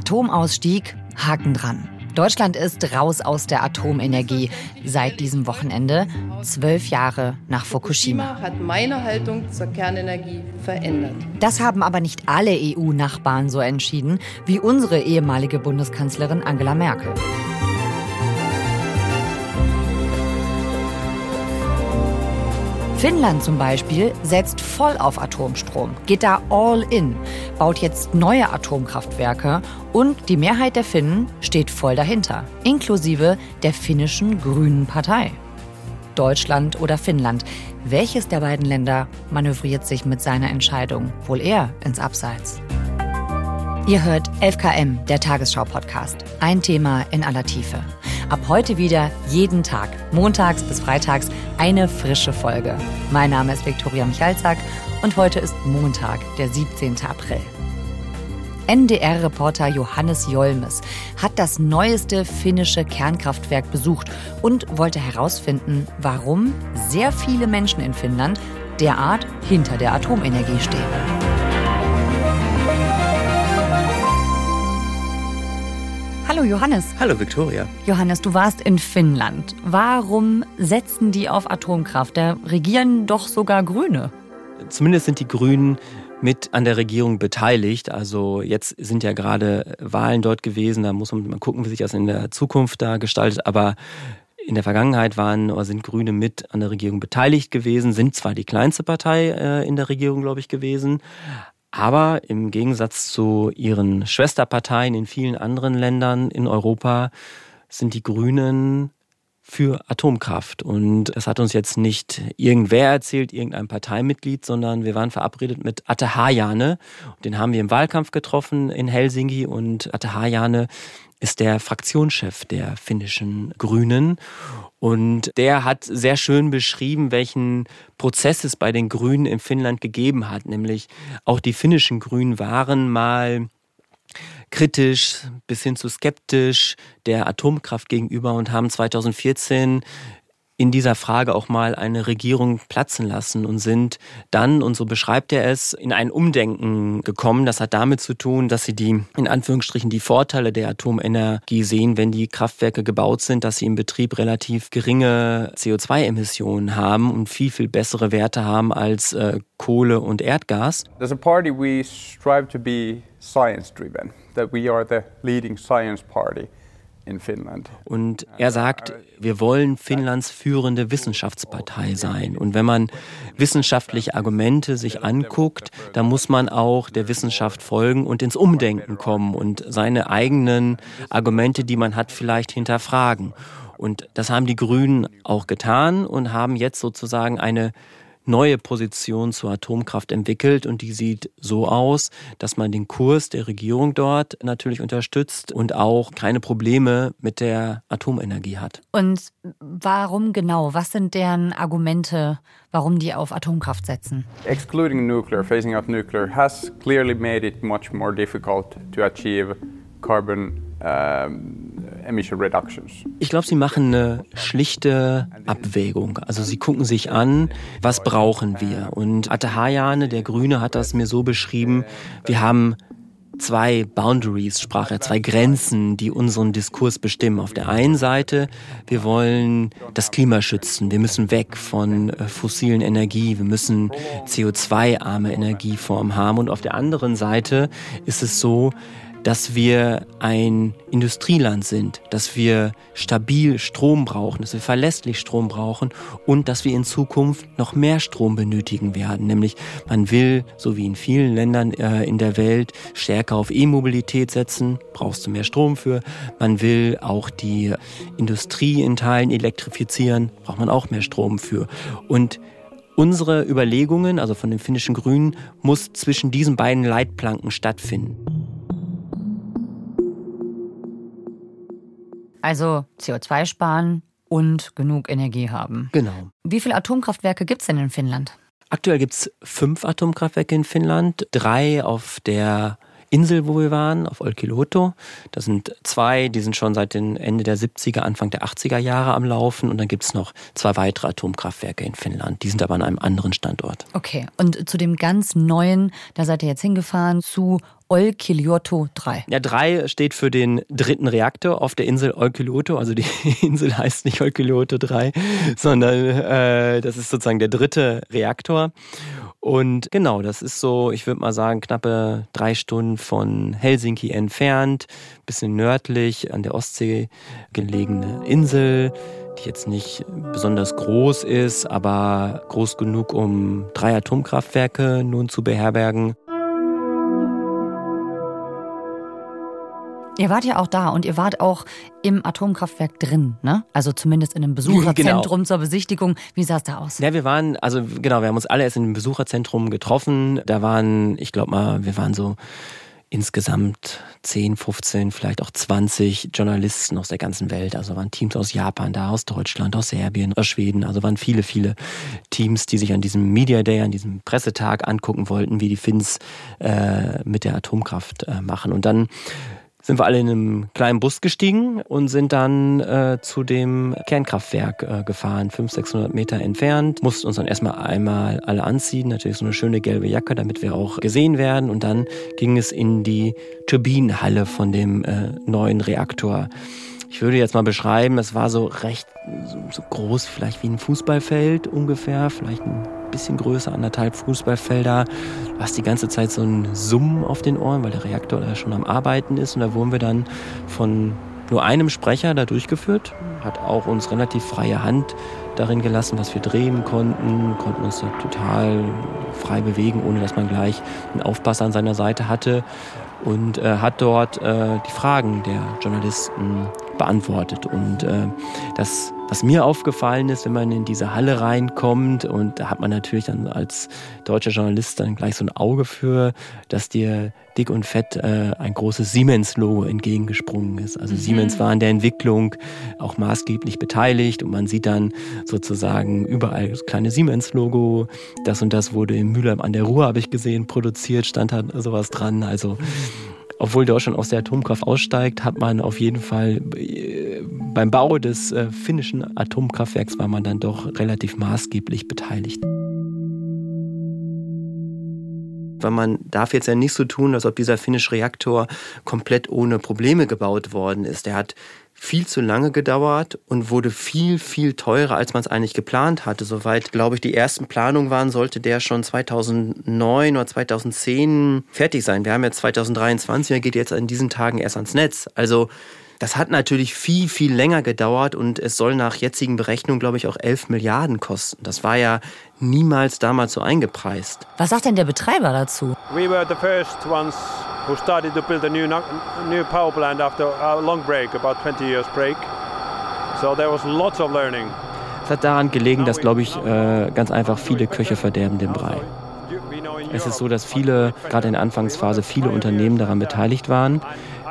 Atomausstieg, Haken dran. Deutschland ist raus aus der Atomenergie seit diesem Wochenende, zwölf Jahre nach Fukushima. hat meine Haltung zur Kernenergie verändert. Das haben aber nicht alle EU-Nachbarn so entschieden, wie unsere ehemalige Bundeskanzlerin Angela Merkel. Finnland zum Beispiel setzt voll auf Atomstrom, geht da all in, baut jetzt neue Atomkraftwerke und die Mehrheit der Finnen steht voll dahinter, inklusive der finnischen Grünen Partei. Deutschland oder Finnland, welches der beiden Länder manövriert sich mit seiner Entscheidung wohl eher ins Abseits? Ihr hört 11KM, der Tagesschau-Podcast. Ein Thema in aller Tiefe. Ab heute wieder jeden Tag, montags bis freitags, eine frische Folge. Mein Name ist Viktoria Michalzack und heute ist Montag, der 17. April. NDR-Reporter Johannes Jolmes hat das neueste finnische Kernkraftwerk besucht und wollte herausfinden, warum sehr viele Menschen in Finnland derart hinter der Atomenergie stehen. Hallo Johannes. Hallo Viktoria. Johannes, du warst in Finnland. Warum setzen die auf Atomkraft? Da regieren doch sogar Grüne. Zumindest sind die Grünen mit an der Regierung beteiligt. Also jetzt sind ja gerade Wahlen dort gewesen. Da muss man mal gucken, wie sich das in der Zukunft da gestaltet. Aber in der Vergangenheit waren oder sind Grüne mit an der Regierung beteiligt gewesen, sind zwar die kleinste Partei äh, in der Regierung, glaube ich, gewesen, aber im Gegensatz zu ihren Schwesterparteien in vielen anderen Ländern in Europa sind die Grünen für Atomkraft. Und es hat uns jetzt nicht irgendwer erzählt, irgendein Parteimitglied, sondern wir waren verabredet mit Atte Hajane. Den haben wir im Wahlkampf getroffen in Helsinki und Atte Hajane ist der Fraktionschef der finnischen Grünen. Und der hat sehr schön beschrieben, welchen Prozess es bei den Grünen in Finnland gegeben hat. Nämlich auch die finnischen Grünen waren mal kritisch bis hin zu skeptisch der Atomkraft gegenüber und haben 2014 in dieser Frage auch mal eine Regierung platzen lassen und sind dann, und so beschreibt er es, in ein Umdenken gekommen. Das hat damit zu tun, dass sie die, in Anführungsstrichen, die Vorteile der Atomenergie sehen, wenn die Kraftwerke gebaut sind, dass sie im Betrieb relativ geringe CO2-Emissionen haben und viel, viel bessere Werte haben als äh, Kohle und Erdgas. As a party we strive to be science driven, that we are the leading science party. Und er sagt, wir wollen Finnlands führende Wissenschaftspartei sein. Und wenn man wissenschaftliche Argumente sich anguckt, dann muss man auch der Wissenschaft folgen und ins Umdenken kommen und seine eigenen Argumente, die man hat, vielleicht hinterfragen. Und das haben die Grünen auch getan und haben jetzt sozusagen eine neue Position zur Atomkraft entwickelt und die sieht so aus, dass man den Kurs der Regierung dort natürlich unterstützt und auch keine Probleme mit der Atomenergie hat. Und warum genau? Was sind deren Argumente, warum die auf Atomkraft setzen? Excluding nuclear, phasing out nuclear has clearly made it much more difficult to achieve carbon. Ich glaube, sie machen eine schlichte Abwägung. Also sie gucken sich an, was brauchen wir. Und Atahayane, der Grüne, hat das mir so beschrieben, wir haben zwei Boundaries, sprach er, zwei Grenzen, die unseren Diskurs bestimmen. Auf der einen Seite, wir wollen das Klima schützen. Wir müssen weg von äh, fossilen Energie. Wir müssen CO2-arme Energieformen haben. Und auf der anderen Seite ist es so, dass wir ein Industrieland sind, dass wir stabil Strom brauchen, dass wir verlässlich Strom brauchen und dass wir in Zukunft noch mehr Strom benötigen werden. Nämlich man will, so wie in vielen Ländern äh, in der Welt, stärker auf E-Mobilität setzen, brauchst du mehr Strom für. Man will auch die Industrie in Teilen elektrifizieren, braucht man auch mehr Strom für. Und unsere Überlegungen, also von den finnischen Grünen, muss zwischen diesen beiden Leitplanken stattfinden. Also CO2 sparen und genug Energie haben. Genau. Wie viele Atomkraftwerke gibt es denn in Finnland? Aktuell gibt es fünf Atomkraftwerke in Finnland, drei auf der Insel, wo wir waren, auf Olkiluoto. Das sind zwei, die sind schon seit den Ende der 70er, Anfang der 80er Jahre am Laufen. Und dann gibt's noch zwei weitere Atomkraftwerke in Finnland. Die sind aber an einem anderen Standort. Okay, und zu dem ganz neuen, da seid ihr jetzt hingefahren, zu Olkiluoto 3. Ja, 3 steht für den dritten Reaktor auf der Insel Olkiluoto. Also die Insel heißt nicht Olkiluoto 3, sondern äh, das ist sozusagen der dritte Reaktor. Und genau, das ist so, ich würde mal sagen, knappe drei Stunden von Helsinki entfernt, bisschen nördlich an der Ostsee gelegene Insel, die jetzt nicht besonders groß ist, aber groß genug, um drei Atomkraftwerke nun zu beherbergen. Ihr wart ja auch da und ihr wart auch im Atomkraftwerk drin, ne? Also zumindest in einem Besucherzentrum genau. zur Besichtigung. Wie sah es da aus? Ja, wir waren, also genau, wir haben uns alle erst in einem Besucherzentrum getroffen. Da waren, ich glaube mal, wir waren so insgesamt 10, 15, vielleicht auch 20 Journalisten aus der ganzen Welt. Also waren Teams aus Japan da, aus Deutschland, aus Serbien, aus Schweden. Also waren viele, viele Teams, die sich an diesem Media Day, an diesem Pressetag angucken wollten, wie die Finns äh, mit der Atomkraft äh, machen. Und dann sind wir alle in einem kleinen Bus gestiegen und sind dann äh, zu dem Kernkraftwerk äh, gefahren, 500, 600 Meter entfernt. Mussten uns dann erstmal einmal alle anziehen, natürlich so eine schöne gelbe Jacke, damit wir auch gesehen werden. Und dann ging es in die Turbinenhalle von dem äh, neuen Reaktor. Ich würde jetzt mal beschreiben, es war so recht so, groß, vielleicht wie ein Fußballfeld ungefähr, vielleicht ein bisschen größer, anderthalb Fußballfelder. Du hast die ganze Zeit so ein Summen auf den Ohren, weil der Reaktor da schon am Arbeiten ist. Und da wurden wir dann von nur einem Sprecher da durchgeführt, hat auch uns relativ freie Hand darin gelassen, was wir drehen konnten, konnten uns da total frei bewegen, ohne dass man gleich einen Aufpasser an seiner Seite hatte und äh, hat dort äh, die Fragen der Journalisten beantwortet. Und äh, das, was mir aufgefallen ist, wenn man in diese Halle reinkommt, und da hat man natürlich dann als deutscher Journalist dann gleich so ein Auge für, dass dir dick und fett äh, ein großes Siemens-Logo entgegengesprungen ist. Also mhm. Siemens war an der Entwicklung auch maßgeblich beteiligt und man sieht dann sozusagen überall das kleine Siemens-Logo. Das und das wurde in Mülheim an der Ruhr, habe ich gesehen, produziert, stand da sowas dran. Also obwohl Deutschland aus der Atomkraft aussteigt, hat man auf jeden Fall äh, beim Bau des äh, finnischen Atomkraftwerks war man dann doch relativ maßgeblich beteiligt. Weil man darf jetzt ja nicht so tun, als ob dieser finnische Reaktor komplett ohne Probleme gebaut worden ist. Der hat viel zu lange gedauert und wurde viel, viel teurer, als man es eigentlich geplant hatte. Soweit, glaube ich, die ersten Planungen waren, sollte der schon 2009 oder 2010 fertig sein. Wir haben jetzt 2023, er geht jetzt in diesen Tagen erst ans Netz. Also das hat natürlich viel, viel länger gedauert und es soll nach jetzigen Berechnungen, glaube ich, auch 11 Milliarden kosten. Das war ja niemals damals so eingepreist. Was sagt denn der Betreiber dazu? We were the first ones who started to build a new, new power plant after a long break, about 20 years break. So there was lots of learning. Es hat daran gelegen, dass, glaube ich, äh, ganz einfach viele Köche verderben den Brei. Es ist so, dass viele, gerade in der Anfangsphase, viele Unternehmen daran beteiligt waren.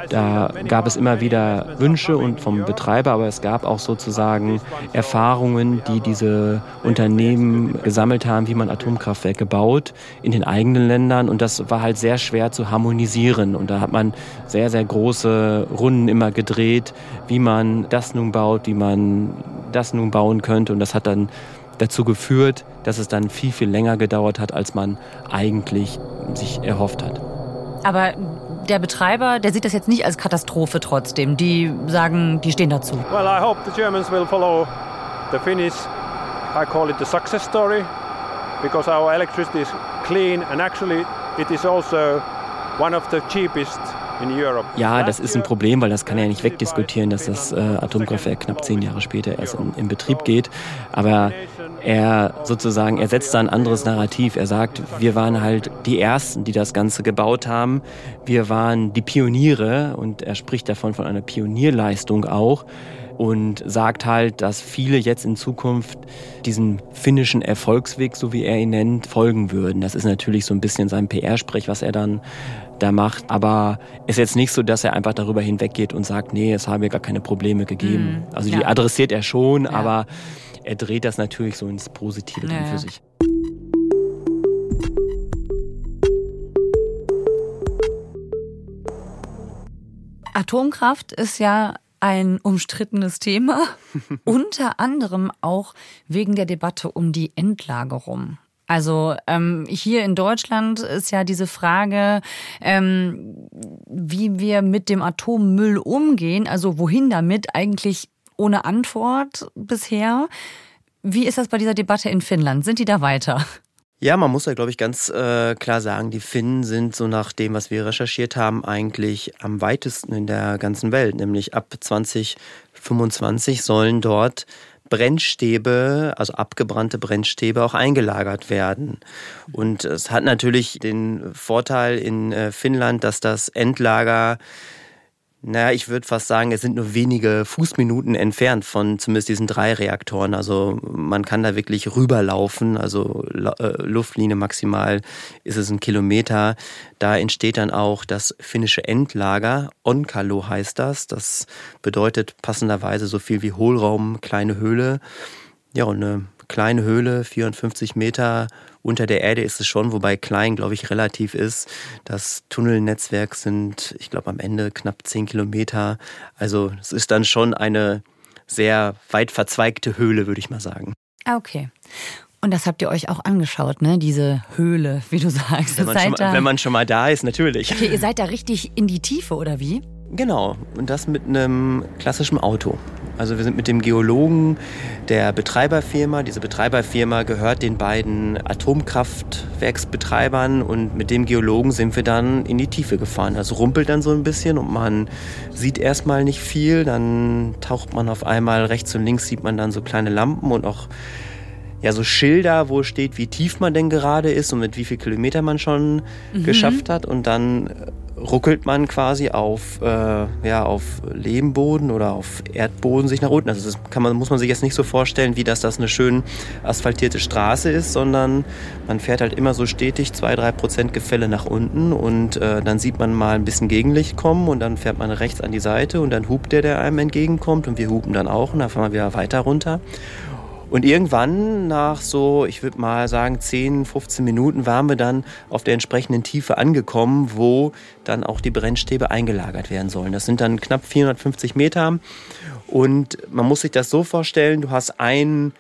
Da gab es immer wieder Wünsche und vom Betreiber, aber es gab auch sozusagen Erfahrungen, die diese Unternehmen gesammelt haben, wie man Atomkraftwerke baut in den eigenen Ländern. Und das war halt sehr schwer zu harmonisieren. Und da hat man sehr, sehr große Runden immer gedreht, wie man das nun baut, wie man das nun bauen könnte. Und das hat dann dazu geführt, dass es dann viel, viel länger gedauert hat, als man eigentlich sich erhofft hat. Aber der Betreiber, der sieht das jetzt nicht als Katastrophe trotzdem. Die sagen, die stehen dazu. Well, I hope the Germans will follow the Finnish. I call it the success story because our electricity is clean and actually it is also one of the cheapest ja, das ist ein Problem, weil das kann er ja nicht wegdiskutieren, dass das äh, Atomkraftwerk knapp zehn Jahre später erst in, in Betrieb geht. Aber er sozusagen, er setzt da ein anderes Narrativ. Er sagt, wir waren halt die Ersten, die das Ganze gebaut haben. Wir waren die Pioniere und er spricht davon von einer Pionierleistung auch und sagt halt, dass viele jetzt in Zukunft diesen finnischen Erfolgsweg, so wie er ihn nennt, folgen würden. Das ist natürlich so ein bisschen sein PR-Sprech, was er dann da macht. Aber es ist jetzt nicht so, dass er einfach darüber hinweggeht und sagt, nee, es habe gar keine Probleme gegeben. Mhm. Also die ja. adressiert er schon, ja. aber er dreht das natürlich so ins Positive ja, für sich. Atomkraft ist ja ein umstrittenes Thema, unter anderem auch wegen der Debatte um die Endlagerung. Also ähm, hier in Deutschland ist ja diese Frage, ähm, wie wir mit dem Atommüll umgehen, also wohin damit, eigentlich ohne Antwort bisher. Wie ist das bei dieser Debatte in Finnland? Sind die da weiter? Ja, man muss ja, glaube ich, ganz äh, klar sagen, die Finnen sind so nach dem, was wir recherchiert haben, eigentlich am weitesten in der ganzen Welt. Nämlich ab 2025 sollen dort Brennstäbe, also abgebrannte Brennstäbe, auch eingelagert werden. Und es hat natürlich den Vorteil in äh, Finnland, dass das Endlager naja, ich würde fast sagen, es sind nur wenige Fußminuten entfernt von zumindest diesen drei Reaktoren. Also man kann da wirklich rüberlaufen. Also äh, Luftlinie maximal ist es ein Kilometer. Da entsteht dann auch das finnische Endlager. Onkalo heißt das. Das bedeutet passenderweise so viel wie Hohlraum, kleine Höhle. Ja, und eine kleine Höhle, 54 Meter unter der Erde ist es schon, wobei klein, glaube ich, relativ ist. Das Tunnelnetzwerk sind, ich glaube, am Ende knapp 10 Kilometer. Also es ist dann schon eine sehr weit verzweigte Höhle, würde ich mal sagen. Ah, okay. Und das habt ihr euch auch angeschaut, ne? Diese Höhle, wie du sagst. Wenn man, schon mal, wenn man schon mal da ist, natürlich. Okay, ihr seid da richtig in die Tiefe, oder wie? Genau, und das mit einem klassischen Auto. Also wir sind mit dem Geologen der Betreiberfirma. Diese Betreiberfirma gehört den beiden Atomkraftwerksbetreibern und mit dem Geologen sind wir dann in die Tiefe gefahren. Das rumpelt dann so ein bisschen und man sieht erstmal nicht viel. Dann taucht man auf einmal rechts und links sieht man dann so kleine Lampen und auch ja so Schilder, wo steht, wie tief man denn gerade ist und mit wie viel Kilometer man schon mhm. geschafft hat. Und dann ruckelt man quasi auf, äh, ja, auf Lehmboden oder auf Erdboden sich nach unten. Also das kann man, muss man sich jetzt nicht so vorstellen, wie dass das eine schön asphaltierte Straße ist, sondern man fährt halt immer so stetig zwei, drei Prozent Gefälle nach unten und äh, dann sieht man mal ein bisschen Gegenlicht kommen und dann fährt man rechts an die Seite und dann hupt der, der einem entgegenkommt und wir hupen dann auch und dann fahren wir wieder weiter runter. Und irgendwann nach so, ich würde mal sagen, 10, 15 Minuten waren wir dann auf der entsprechenden Tiefe angekommen, wo dann auch die Brennstäbe eingelagert werden sollen. Das sind dann knapp 450 Meter. Und man muss sich das so vorstellen, du hast einen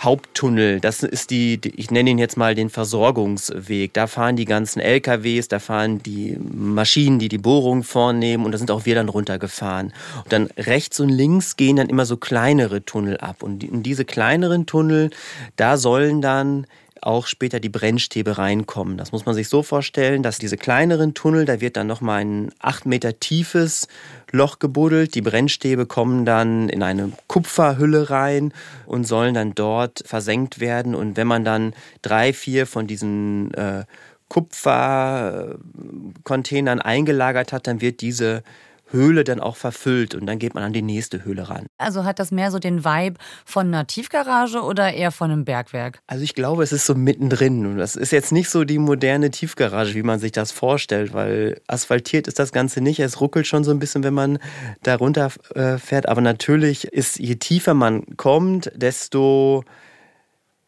Haupttunnel. Das ist die, ich nenne ihn jetzt mal den Versorgungsweg. Da fahren die ganzen LKWs, da fahren die Maschinen, die die Bohrung vornehmen und da sind auch wir dann runtergefahren. Und dann rechts und links gehen dann immer so kleinere Tunnel ab. Und in diese kleineren Tunnel, da sollen dann auch später die Brennstäbe reinkommen. Das muss man sich so vorstellen, dass diese kleineren Tunnel, da wird dann nochmal ein acht Meter tiefes Loch gebuddelt. Die Brennstäbe kommen dann in eine Kupferhülle rein und sollen dann dort versenkt werden. Und wenn man dann drei, vier von diesen äh, Kupfercontainern eingelagert hat, dann wird diese Höhle dann auch verfüllt und dann geht man an die nächste Höhle ran. Also hat das mehr so den Vibe von einer Tiefgarage oder eher von einem Bergwerk? Also ich glaube, es ist so mittendrin und das ist jetzt nicht so die moderne Tiefgarage, wie man sich das vorstellt, weil asphaltiert ist das Ganze nicht. Es ruckelt schon so ein bisschen, wenn man da runter äh, fährt, aber natürlich ist, je tiefer man kommt, desto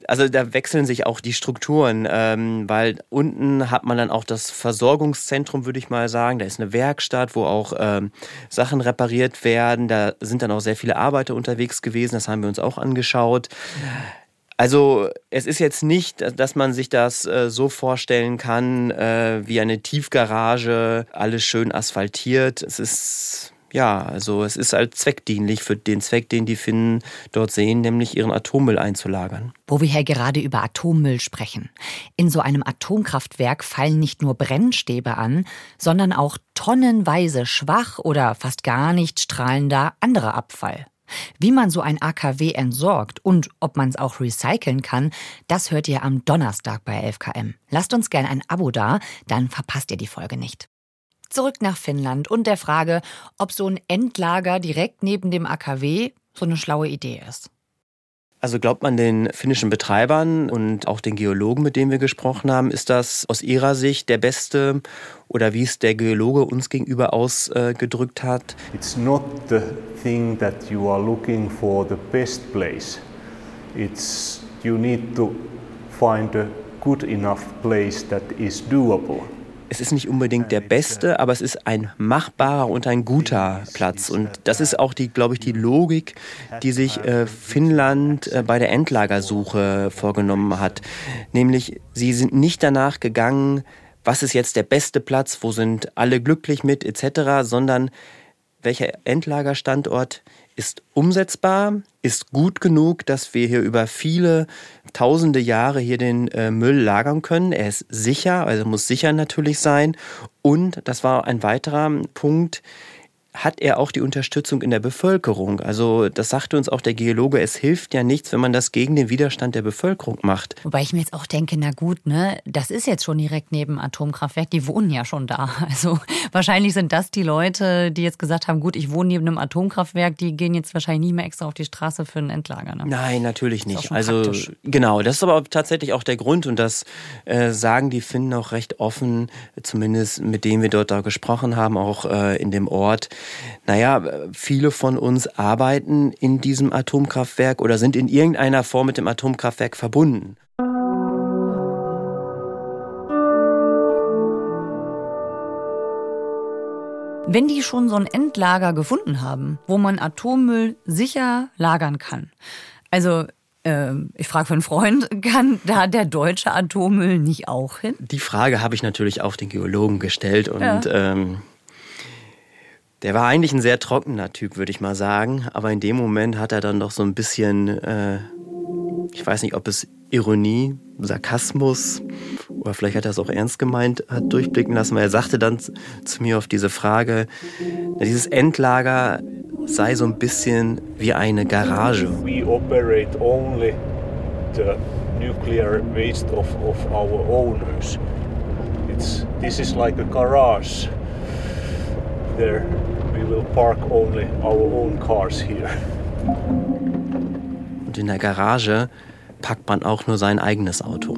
also da wechseln sich auch die Strukturen, ähm, weil unten hat man dann auch das Versorgungszentrum, würde ich mal sagen. Da ist eine Werkstatt, wo auch ähm, Sachen repariert werden. Da sind dann auch sehr viele Arbeiter unterwegs gewesen. Das haben wir uns auch angeschaut. Also es ist jetzt nicht, dass man sich das äh, so vorstellen kann äh, wie eine Tiefgarage, alles schön asphaltiert. Es ist ja, also es ist halt zweckdienlich für den Zweck, den die Finnen dort sehen, nämlich ihren Atommüll einzulagern. Wo wir hier gerade über Atommüll sprechen. In so einem Atomkraftwerk fallen nicht nur Brennstäbe an, sondern auch tonnenweise schwach oder fast gar nicht strahlender anderer Abfall. Wie man so ein AKW entsorgt und ob man es auch recyceln kann, das hört ihr am Donnerstag bei 11KM. Lasst uns gerne ein Abo da, dann verpasst ihr die Folge nicht. Zurück nach Finnland und der Frage, ob so ein Endlager direkt neben dem AKW so eine schlaue Idee ist. Also glaubt man den finnischen Betreibern und auch den Geologen, mit denen wir gesprochen haben, ist das aus ihrer Sicht der beste oder wie es der Geologe uns gegenüber ausgedrückt hat? It's not the thing that you are looking for the best place. It's you need to find a good enough place that is doable. Es ist nicht unbedingt der beste, aber es ist ein machbarer und ein guter Platz. Und das ist auch die, glaube ich, die Logik, die sich äh, Finnland äh, bei der Endlagersuche vorgenommen hat. Nämlich, sie sind nicht danach gegangen, was ist jetzt der beste Platz, wo sind alle glücklich mit, etc., sondern welcher Endlagerstandort ist umsetzbar, ist gut genug, dass wir hier über viele tausende Jahre hier den äh, Müll lagern können. Er ist sicher, also muss sicher natürlich sein. Und das war ein weiterer Punkt, hat er auch die Unterstützung in der Bevölkerung. Also das sagte uns auch der Geologe, es hilft ja nichts, wenn man das gegen den Widerstand der Bevölkerung macht. Wobei ich mir jetzt auch denke, na gut, ne, das ist jetzt schon direkt neben Atomkraftwerk, die wohnen ja schon da. Also wahrscheinlich sind das die Leute, die jetzt gesagt haben, gut, ich wohne neben einem Atomkraftwerk, die gehen jetzt wahrscheinlich nicht mehr extra auf die Straße für ein Endlager. Ne? Nein, natürlich nicht. Also praktisch. genau, das ist aber tatsächlich auch der Grund und das äh, sagen die Finnen auch recht offen, zumindest mit denen wir dort da gesprochen haben, auch äh, in dem Ort naja, viele von uns arbeiten in diesem Atomkraftwerk oder sind in irgendeiner Form mit dem Atomkraftwerk verbunden. Wenn die schon so ein Endlager gefunden haben, wo man Atommüll sicher lagern kann, also äh, ich frage für einen Freund, kann da der deutsche Atommüll nicht auch hin? Die Frage habe ich natürlich auch den Geologen gestellt und ja. ähm, der war eigentlich ein sehr trockener Typ, würde ich mal sagen. Aber in dem Moment hat er dann doch so ein bisschen, äh, ich weiß nicht, ob es Ironie, Sarkasmus oder vielleicht hat er es auch ernst gemeint, hat durchblicken lassen, weil er sagte dann zu mir auf diese Frage, dieses Endlager sei so ein bisschen wie eine Garage. We operate only the nuclear waste of, of our owners. It's, this is like a garage. There we will park only our own cars here. Und in der Garage packt man auch nur sein eigenes Auto.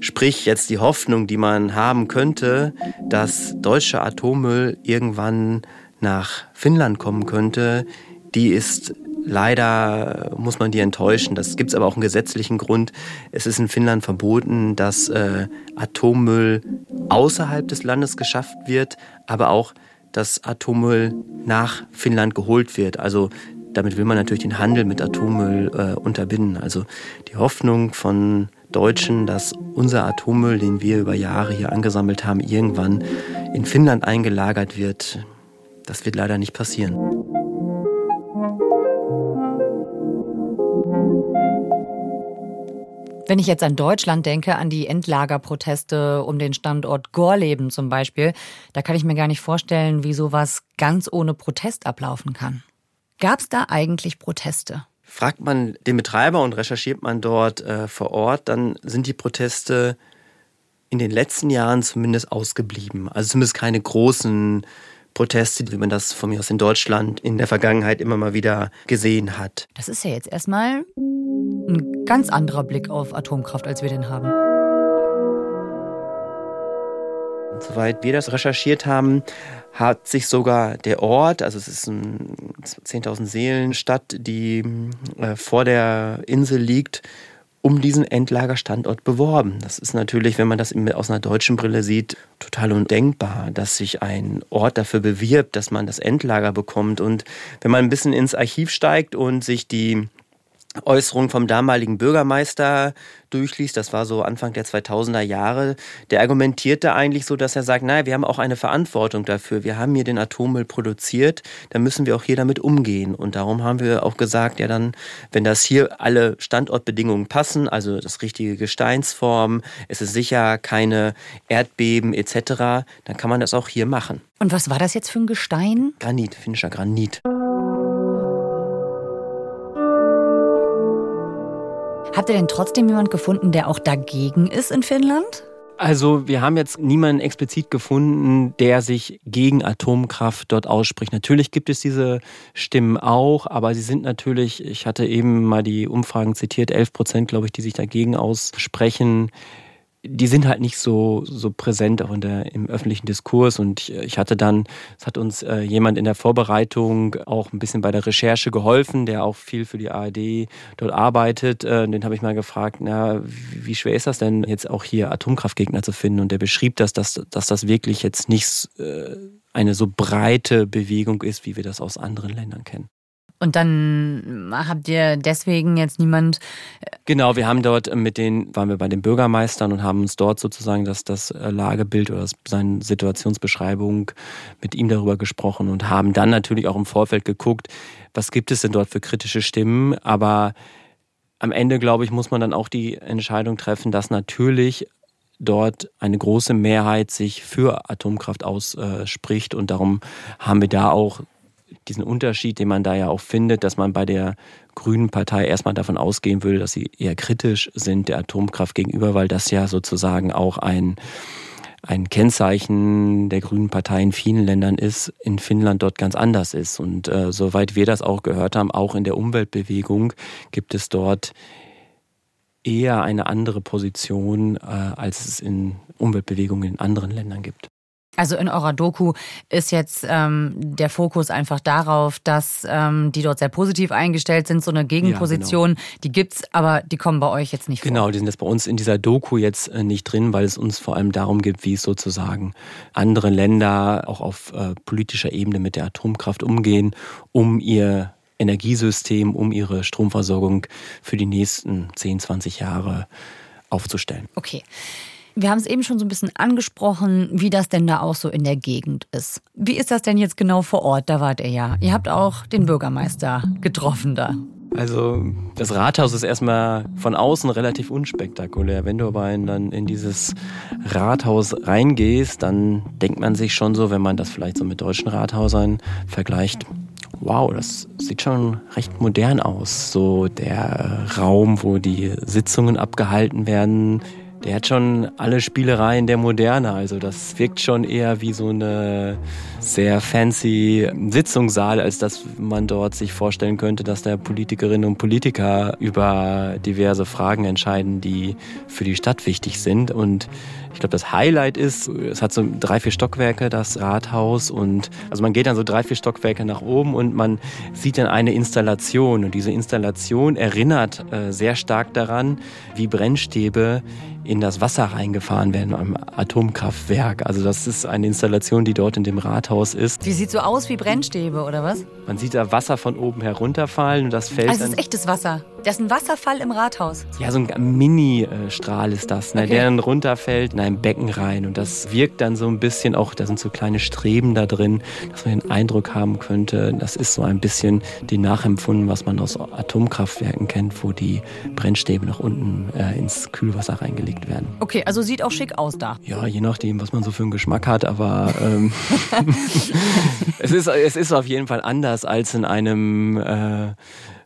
Sprich jetzt die Hoffnung, die man haben könnte, dass deutscher Atommüll irgendwann nach Finnland kommen könnte, die ist leider, muss man die enttäuschen. Das gibt es aber auch einen gesetzlichen Grund. Es ist in Finnland verboten, dass äh, Atommüll außerhalb des Landes geschafft wird, aber auch dass Atommüll nach Finnland geholt wird. Also damit will man natürlich den Handel mit Atommüll äh, unterbinden. Also die Hoffnung von Deutschen, dass unser Atommüll, den wir über Jahre hier angesammelt haben, irgendwann in Finnland eingelagert wird, das wird leider nicht passieren. Wenn ich jetzt an Deutschland denke, an die Endlagerproteste um den Standort Gorleben zum Beispiel, da kann ich mir gar nicht vorstellen, wie sowas ganz ohne Protest ablaufen kann. Gab es da eigentlich Proteste? Fragt man den Betreiber und recherchiert man dort äh, vor Ort, dann sind die Proteste in den letzten Jahren zumindest ausgeblieben. Also zumindest keine großen Proteste, wie man das von mir aus in Deutschland in der Vergangenheit immer mal wieder gesehen hat. Das ist ja jetzt erstmal ein ganz anderer Blick auf Atomkraft, als wir den haben. Soweit wir das recherchiert haben, hat sich sogar der Ort, also es ist eine 10.000 Seelen Stadt, die äh, vor der Insel liegt, um diesen Endlagerstandort beworben. Das ist natürlich, wenn man das aus einer deutschen Brille sieht, total undenkbar, dass sich ein Ort dafür bewirbt, dass man das Endlager bekommt. Und wenn man ein bisschen ins Archiv steigt und sich die Äußerung vom damaligen Bürgermeister durchliest, das war so Anfang der 2000er Jahre, der argumentierte eigentlich so, dass er sagt, naja, wir haben auch eine Verantwortung dafür. Wir haben hier den Atommüll produziert, dann müssen wir auch hier damit umgehen. Und darum haben wir auch gesagt, ja dann, wenn das hier alle Standortbedingungen passen, also das richtige Gesteinsform, es ist sicher keine Erdbeben etc., dann kann man das auch hier machen. Und was war das jetzt für ein Gestein? Granit, finnischer Granit. Habt ihr denn trotzdem jemand gefunden, der auch dagegen ist in Finnland? Also wir haben jetzt niemanden explizit gefunden, der sich gegen Atomkraft dort ausspricht. Natürlich gibt es diese Stimmen auch, aber sie sind natürlich, ich hatte eben mal die Umfragen zitiert, 11 Prozent, glaube ich, die sich dagegen aussprechen. Die sind halt nicht so, so präsent auch in der, im öffentlichen Diskurs. Und ich, ich hatte dann, es hat uns äh, jemand in der Vorbereitung auch ein bisschen bei der Recherche geholfen, der auch viel für die ARD dort arbeitet. Äh, den habe ich mal gefragt, na, wie schwer ist das denn, jetzt auch hier Atomkraftgegner zu finden? Und der beschrieb das, dass, dass das wirklich jetzt nicht äh, eine so breite Bewegung ist, wie wir das aus anderen Ländern kennen. Und dann habt ihr deswegen jetzt niemand. Äh, genau, wir haben dort mit den, waren wir bei den Bürgermeistern und haben uns dort sozusagen das, das äh, Lagebild oder das, seine Situationsbeschreibung mit ihm darüber gesprochen und haben dann natürlich auch im Vorfeld geguckt, was gibt es denn dort für kritische Stimmen. Aber am Ende, glaube ich, muss man dann auch die Entscheidung treffen, dass natürlich dort eine große Mehrheit sich für Atomkraft ausspricht. Und darum haben wir da auch diesen Unterschied, den man da ja auch findet, dass man bei der Grünen Partei erstmal davon ausgehen würde, dass sie eher kritisch sind der Atomkraft gegenüber, weil das ja sozusagen auch ein, ein Kennzeichen der Grünen Partei in vielen Ländern ist, in Finnland dort ganz anders ist. Und äh, soweit wir das auch gehört haben, auch in der Umweltbewegung gibt es dort eher eine andere Position, äh, als es in Umweltbewegungen in anderen Ländern gibt. Also in eurer Doku ist jetzt ähm, der Fokus einfach darauf, dass ähm, die dort sehr positiv eingestellt sind, so eine Gegenposition, ja, genau. die gibt's, aber die kommen bei euch jetzt nicht vor. Genau, die sind jetzt bei uns in dieser Doku jetzt äh, nicht drin, weil es uns vor allem darum geht, wie es sozusagen andere Länder auch auf äh, politischer Ebene mit der Atomkraft umgehen, um ihr Energiesystem, um ihre Stromversorgung für die nächsten 10, 20 Jahre aufzustellen. Okay. Wir haben es eben schon so ein bisschen angesprochen, wie das denn da auch so in der Gegend ist. Wie ist das denn jetzt genau vor Ort? Da wart ihr ja. Ihr habt auch den Bürgermeister getroffen da. Also das Rathaus ist erstmal von außen relativ unspektakulär. Wenn du aber in, dann in dieses Rathaus reingehst, dann denkt man sich schon so, wenn man das vielleicht so mit deutschen Rathäusern vergleicht, wow, das sieht schon recht modern aus. So der Raum, wo die Sitzungen abgehalten werden, der hat schon alle Spielereien der Moderne. Also das wirkt schon eher wie so eine sehr fancy Sitzungssaal, als dass man dort sich vorstellen könnte, dass da Politikerinnen und Politiker über diverse Fragen entscheiden, die für die Stadt wichtig sind. Und ich glaube, das Highlight ist, es hat so drei, vier Stockwerke, das Rathaus. Und also man geht dann so drei, vier Stockwerke nach oben und man sieht dann eine Installation. Und diese Installation erinnert äh, sehr stark daran, wie Brennstäbe in das Wasser reingefahren werden am Atomkraftwerk. Also das ist eine Installation, die dort in dem Rathaus ist. Die sieht so aus wie Brennstäbe, oder was? Man sieht da Wasser von oben herunterfallen und das fällt Also es ist echtes Wasser. Das ist ein Wasserfall im Rathaus. Ja, so ein Mini-Strahl ist das, ne, okay. der dann runterfällt in ein Becken rein. Und das wirkt dann so ein bisschen auch, da sind so kleine Streben da drin, dass man den Eindruck haben könnte, das ist so ein bisschen die Nachempfunden, was man aus Atomkraftwerken kennt, wo die Brennstäbe nach unten äh, ins Kühlwasser reingelegt werden. Okay, also sieht auch schick aus da. Ja, je nachdem, was man so für einen Geschmack hat, aber ähm, es, ist, es ist auf jeden Fall anders als in einem äh,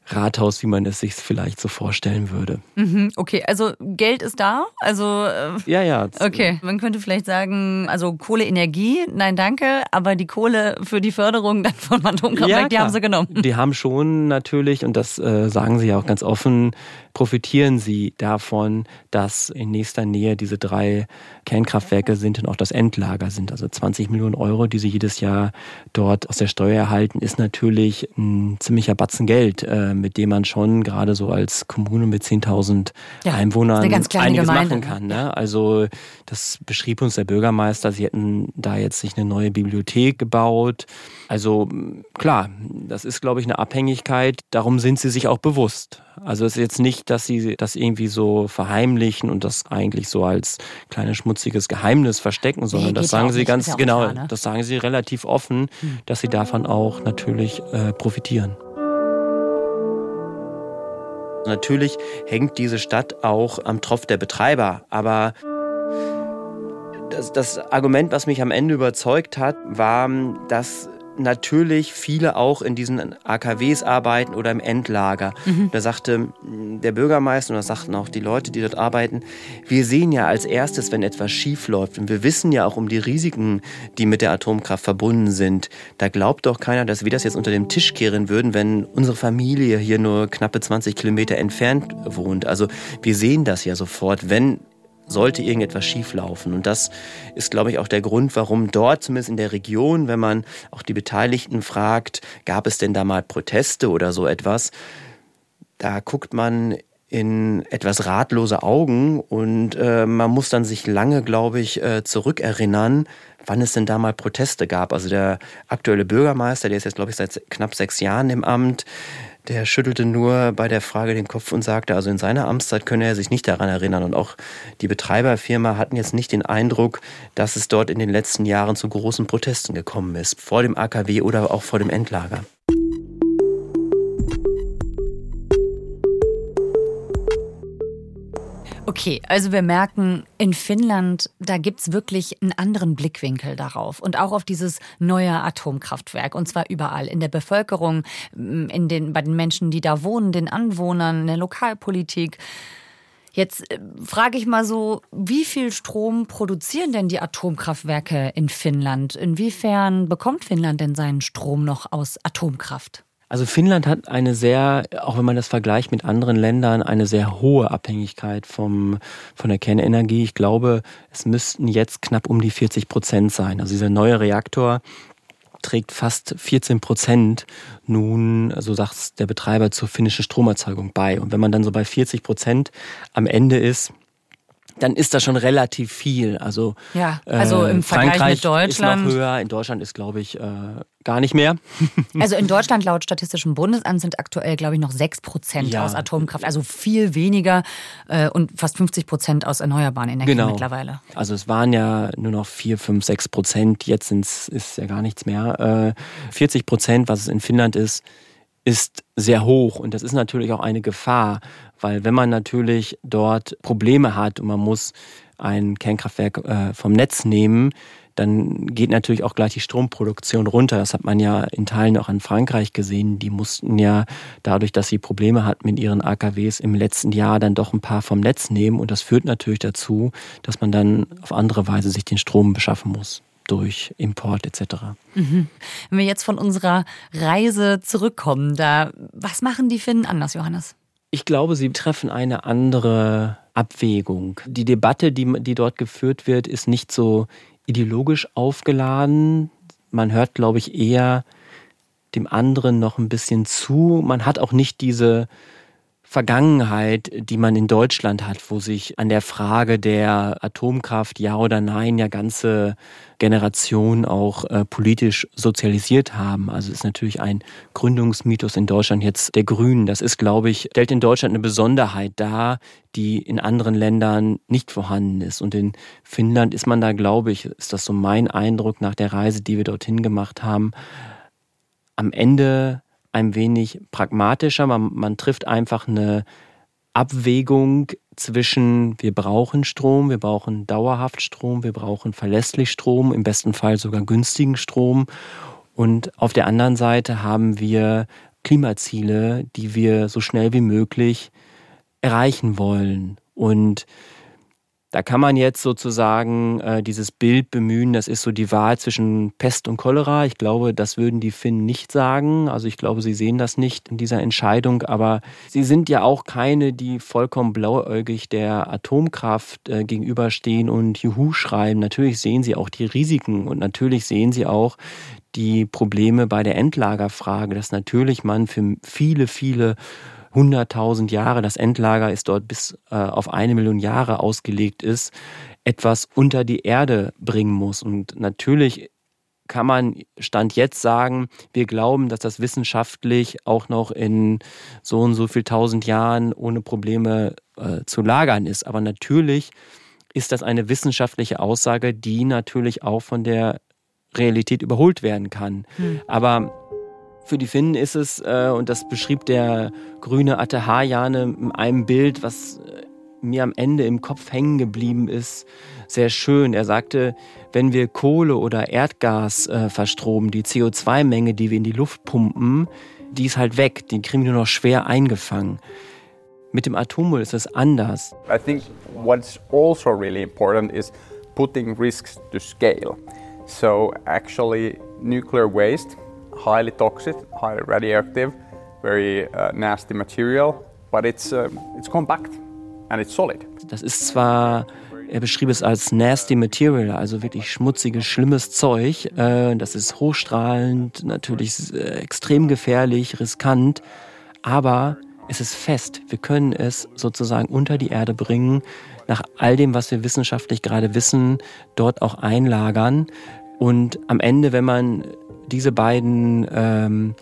Rathaus, wie man es sich vielleicht so vorstellen würde. Mhm, okay, also Geld ist da. Also äh, ja, ja. Okay, man könnte vielleicht sagen, also Kohleenergie, nein, danke, aber die Kohle für die Förderung dann von Atomkraftwerk, ja, die haben sie genommen. Die haben schon natürlich und das äh, sagen sie ja auch ganz offen profitieren sie davon, dass in nächster Nähe diese drei Kernkraftwerke sind und auch das Endlager sind. Also 20 Millionen Euro, die sie jedes Jahr dort aus der Steuer erhalten, ist natürlich ein ziemlicher Batzen Geld, äh, mit dem man schon gerade so als Kommune mit 10.000 ja, Einwohnern einiges Gemeinde. machen kann. Ne? Also das beschrieb uns der Bürgermeister. Sie hätten da jetzt sich eine neue Bibliothek gebaut. Also klar, das ist, glaube ich, eine Abhängigkeit. Darum sind sie sich auch bewusst. Also es ist jetzt nicht, dass sie das irgendwie so verheimlichen und das eigentlich so als kleines schmutziges Geheimnis verstecken, sondern nee, das sagen sie ganz genau, klar, ne? das sagen sie relativ offen, hm. dass sie davon auch natürlich äh, profitieren. Natürlich hängt diese Stadt auch am Tropf der Betreiber, aber das, das Argument, was mich am Ende überzeugt hat, war, dass natürlich viele auch in diesen AKWs arbeiten oder im Endlager. Mhm. Da sagte der Bürgermeister und das sagten auch die Leute, die dort arbeiten, wir sehen ja als erstes, wenn etwas schief läuft und wir wissen ja auch um die Risiken, die mit der Atomkraft verbunden sind. Da glaubt doch keiner, dass wir das jetzt unter dem Tisch kehren würden, wenn unsere Familie hier nur knappe 20 Kilometer entfernt wohnt. Also wir sehen das ja sofort, wenn sollte irgendetwas schieflaufen. Und das ist, glaube ich, auch der Grund, warum dort, zumindest in der Region, wenn man auch die Beteiligten fragt, gab es denn da mal Proteste oder so etwas, da guckt man in etwas ratlose Augen und äh, man muss dann sich lange, glaube ich, äh, zurückerinnern, wann es denn da mal Proteste gab. Also der aktuelle Bürgermeister, der ist jetzt, glaube ich, seit knapp sechs Jahren im Amt, der schüttelte nur bei der Frage den Kopf und sagte, also in seiner Amtszeit könne er sich nicht daran erinnern. Und auch die Betreiberfirma hatten jetzt nicht den Eindruck, dass es dort in den letzten Jahren zu großen Protesten gekommen ist, vor dem AKW oder auch vor dem Endlager. Okay, also wir merken, in Finnland, da gibt es wirklich einen anderen Blickwinkel darauf und auch auf dieses neue Atomkraftwerk. Und zwar überall, in der Bevölkerung, in den, bei den Menschen, die da wohnen, den Anwohnern, in der Lokalpolitik. Jetzt äh, frage ich mal so, wie viel Strom produzieren denn die Atomkraftwerke in Finnland? Inwiefern bekommt Finnland denn seinen Strom noch aus Atomkraft? Also Finnland hat eine sehr, auch wenn man das vergleicht mit anderen Ländern, eine sehr hohe Abhängigkeit vom, von der Kernenergie. Ich glaube, es müssten jetzt knapp um die 40 Prozent sein. Also dieser neue Reaktor trägt fast 14 Prozent nun, so sagt der Betreiber, zur finnischen Stromerzeugung bei. Und wenn man dann so bei 40 Prozent am Ende ist, dann ist das schon relativ viel. Also, ja, also im äh, Vergleich Frankreich mit Deutschland. Ist noch höher. In Deutschland ist, glaube ich, äh, gar nicht mehr. also in Deutschland laut Statistischem Bundesamt sind aktuell, glaube ich, noch 6 Prozent ja. aus Atomkraft. Also viel weniger äh, und fast 50 Prozent aus erneuerbaren Energien genau. mittlerweile. Also es waren ja nur noch 4, 5, 6 Prozent. Jetzt ist es ja gar nichts mehr. Äh, 40 Prozent, was es in Finnland ist, ist sehr hoch und das ist natürlich auch eine Gefahr, weil wenn man natürlich dort Probleme hat und man muss ein Kernkraftwerk äh, vom Netz nehmen, dann geht natürlich auch gleich die Stromproduktion runter. Das hat man ja in Teilen auch in Frankreich gesehen. Die mussten ja dadurch, dass sie Probleme hatten mit ihren AKWs im letzten Jahr, dann doch ein paar vom Netz nehmen. Und das führt natürlich dazu, dass man dann auf andere Weise sich den Strom beschaffen muss durch Import etc. Mhm. Wenn wir jetzt von unserer Reise zurückkommen, da was machen die Finnen anders, Johannes? Ich glaube, sie treffen eine andere Abwägung. Die Debatte, die, die dort geführt wird, ist nicht so ideologisch aufgeladen. Man hört, glaube ich, eher dem anderen noch ein bisschen zu. Man hat auch nicht diese Vergangenheit, die man in Deutschland hat, wo sich an der Frage der Atomkraft ja oder nein ja ganze Generationen auch äh, politisch sozialisiert haben. Also ist natürlich ein Gründungsmythos in Deutschland jetzt der Grünen. Das ist, glaube ich, stellt in Deutschland eine Besonderheit dar, die in anderen Ländern nicht vorhanden ist. Und in Finnland ist man da, glaube ich, ist das so mein Eindruck nach der Reise, die wir dorthin gemacht haben, am Ende ein wenig pragmatischer. Man, man trifft einfach eine Abwägung zwischen, wir brauchen Strom, wir brauchen dauerhaft Strom, wir brauchen verlässlich Strom, im besten Fall sogar günstigen Strom. Und auf der anderen Seite haben wir Klimaziele, die wir so schnell wie möglich erreichen wollen. Und da kann man jetzt sozusagen äh, dieses Bild bemühen, das ist so die Wahl zwischen Pest und Cholera. Ich glaube, das würden die Finnen nicht sagen. Also ich glaube, sie sehen das nicht in dieser Entscheidung. Aber sie sind ja auch keine, die vollkommen blauäugig der Atomkraft äh, gegenüberstehen und Juhu schreiben. Natürlich sehen sie auch die Risiken und natürlich sehen sie auch die Probleme bei der Endlagerfrage, dass natürlich man für viele, viele 100.000 Jahre, das Endlager ist dort bis äh, auf eine Million Jahre ausgelegt ist, etwas unter die Erde bringen muss. Und natürlich kann man Stand jetzt sagen, wir glauben, dass das wissenschaftlich auch noch in so und so viel tausend Jahren ohne Probleme äh, zu lagern ist. Aber natürlich ist das eine wissenschaftliche Aussage, die natürlich auch von der Realität überholt werden kann. Hm. Aber für die Finnen ist es, äh, und das beschrieb der grüne Atehajane in einem Bild, was äh, mir am Ende im Kopf hängen geblieben ist, sehr schön. Er sagte, wenn wir Kohle oder Erdgas äh, verstromen, die CO2-Menge, die wir in die Luft pumpen, die ist halt weg, die kriegen wir nur noch schwer eingefangen. Mit dem Atommüll ist es anders. I think what's also really important is putting risks to scale. So actually nuclear waste highly toxic, highly radioactive, very uh, nasty material, but it's, uh, it's compact and it's solid. Das ist zwar er beschrieb es als nasty material, also wirklich schmutziges, schlimmes Zeug. Äh, das ist hochstrahlend, natürlich äh, extrem gefährlich, riskant, aber es ist fest. Wir können es sozusagen unter die Erde bringen, nach all dem, was wir wissenschaftlich gerade wissen, dort auch einlagern. Und am Ende, wenn man diese beiden ähm,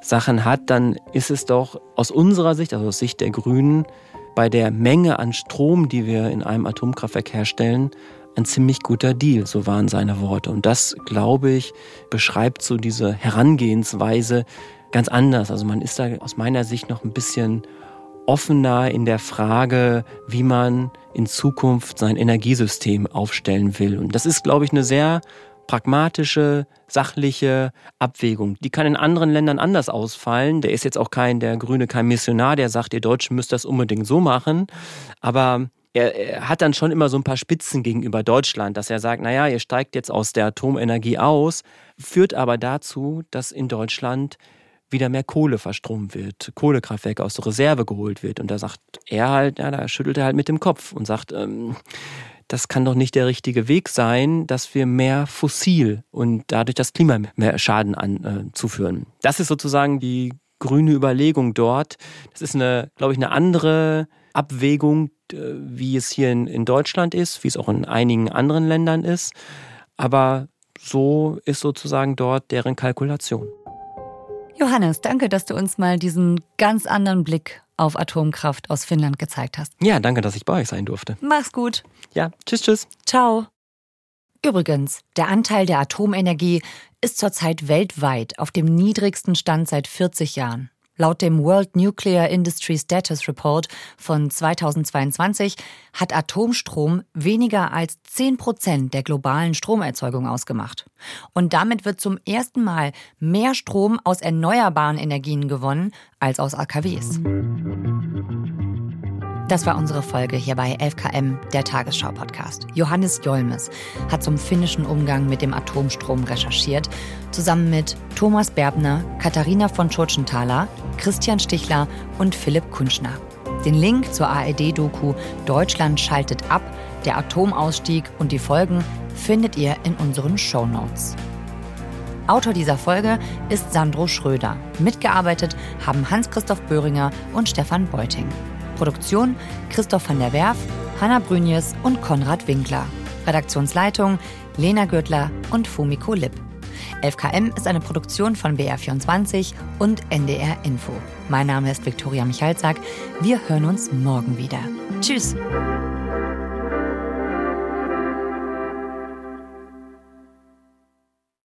Sachen hat, dann ist es doch aus unserer Sicht, also aus Sicht der Grünen, bei der Menge an Strom, die wir in einem Atomkraftwerk herstellen, ein ziemlich guter Deal, so waren seine Worte. Und das, glaube ich, beschreibt so diese Herangehensweise ganz anders. Also man ist da aus meiner Sicht noch ein bisschen offener in der Frage, wie man in Zukunft sein Energiesystem aufstellen will. Und das ist, glaube ich, eine sehr pragmatische, sachliche Abwägung. Die kann in anderen Ländern anders ausfallen. Der ist jetzt auch kein, der Grüne, kein Missionar, der sagt, ihr Deutschen müsst das unbedingt so machen. Aber er, er, hat dann schon immer so ein paar Spitzen gegenüber Deutschland, dass er sagt, naja, ihr steigt jetzt aus der Atomenergie aus, führt aber dazu, dass in Deutschland wieder mehr Kohle verstromt wird, Kohlekraftwerke aus der Reserve geholt wird. Und da sagt er halt, ja, da schüttelt er halt mit dem Kopf und sagt, ähm, das kann doch nicht der richtige Weg sein, dass wir mehr fossil und dadurch das Klima mehr Schaden an, äh. Das ist sozusagen die grüne Überlegung dort. Das ist eine, glaube ich, eine andere Abwägung, wie es hier in, in Deutschland ist, wie es auch in einigen anderen Ländern ist. Aber so ist sozusagen dort deren Kalkulation. Johannes, danke, dass du uns mal diesen ganz anderen Blick auf Atomkraft aus Finnland gezeigt hast. Ja, danke, dass ich bei euch sein durfte. Mach's gut. Ja, tschüss, tschüss. Ciao. Übrigens, der Anteil der Atomenergie ist zurzeit weltweit auf dem niedrigsten Stand seit 40 Jahren. Laut dem World Nuclear Industry Status Report von 2022 hat Atomstrom weniger als 10 Prozent der globalen Stromerzeugung ausgemacht. Und damit wird zum ersten Mal mehr Strom aus erneuerbaren Energien gewonnen als aus AKWs. Das war unsere Folge hier bei 11KM, der Tagesschau-Podcast. Johannes Jolmes hat zum finnischen Umgang mit dem Atomstrom recherchiert, zusammen mit Thomas Berbner, Katharina von Schurschenthaler, Christian Stichler und Philipp Kunschner. Den Link zur ARD-Doku Deutschland schaltet ab, der Atomausstieg und die Folgen findet ihr in unseren Show Notes. Autor dieser Folge ist Sandro Schröder. Mitgearbeitet haben Hans-Christoph Böhringer und Stefan Beuting. Produktion Christoph van der Werf, Hanna Brünjes und Konrad Winkler. Redaktionsleitung Lena Gürtler und Fumiko Lipp. 11KM ist eine Produktion von BR24 und NDR Info. Mein Name ist Viktoria Michalzack. Wir hören uns morgen wieder. Tschüss!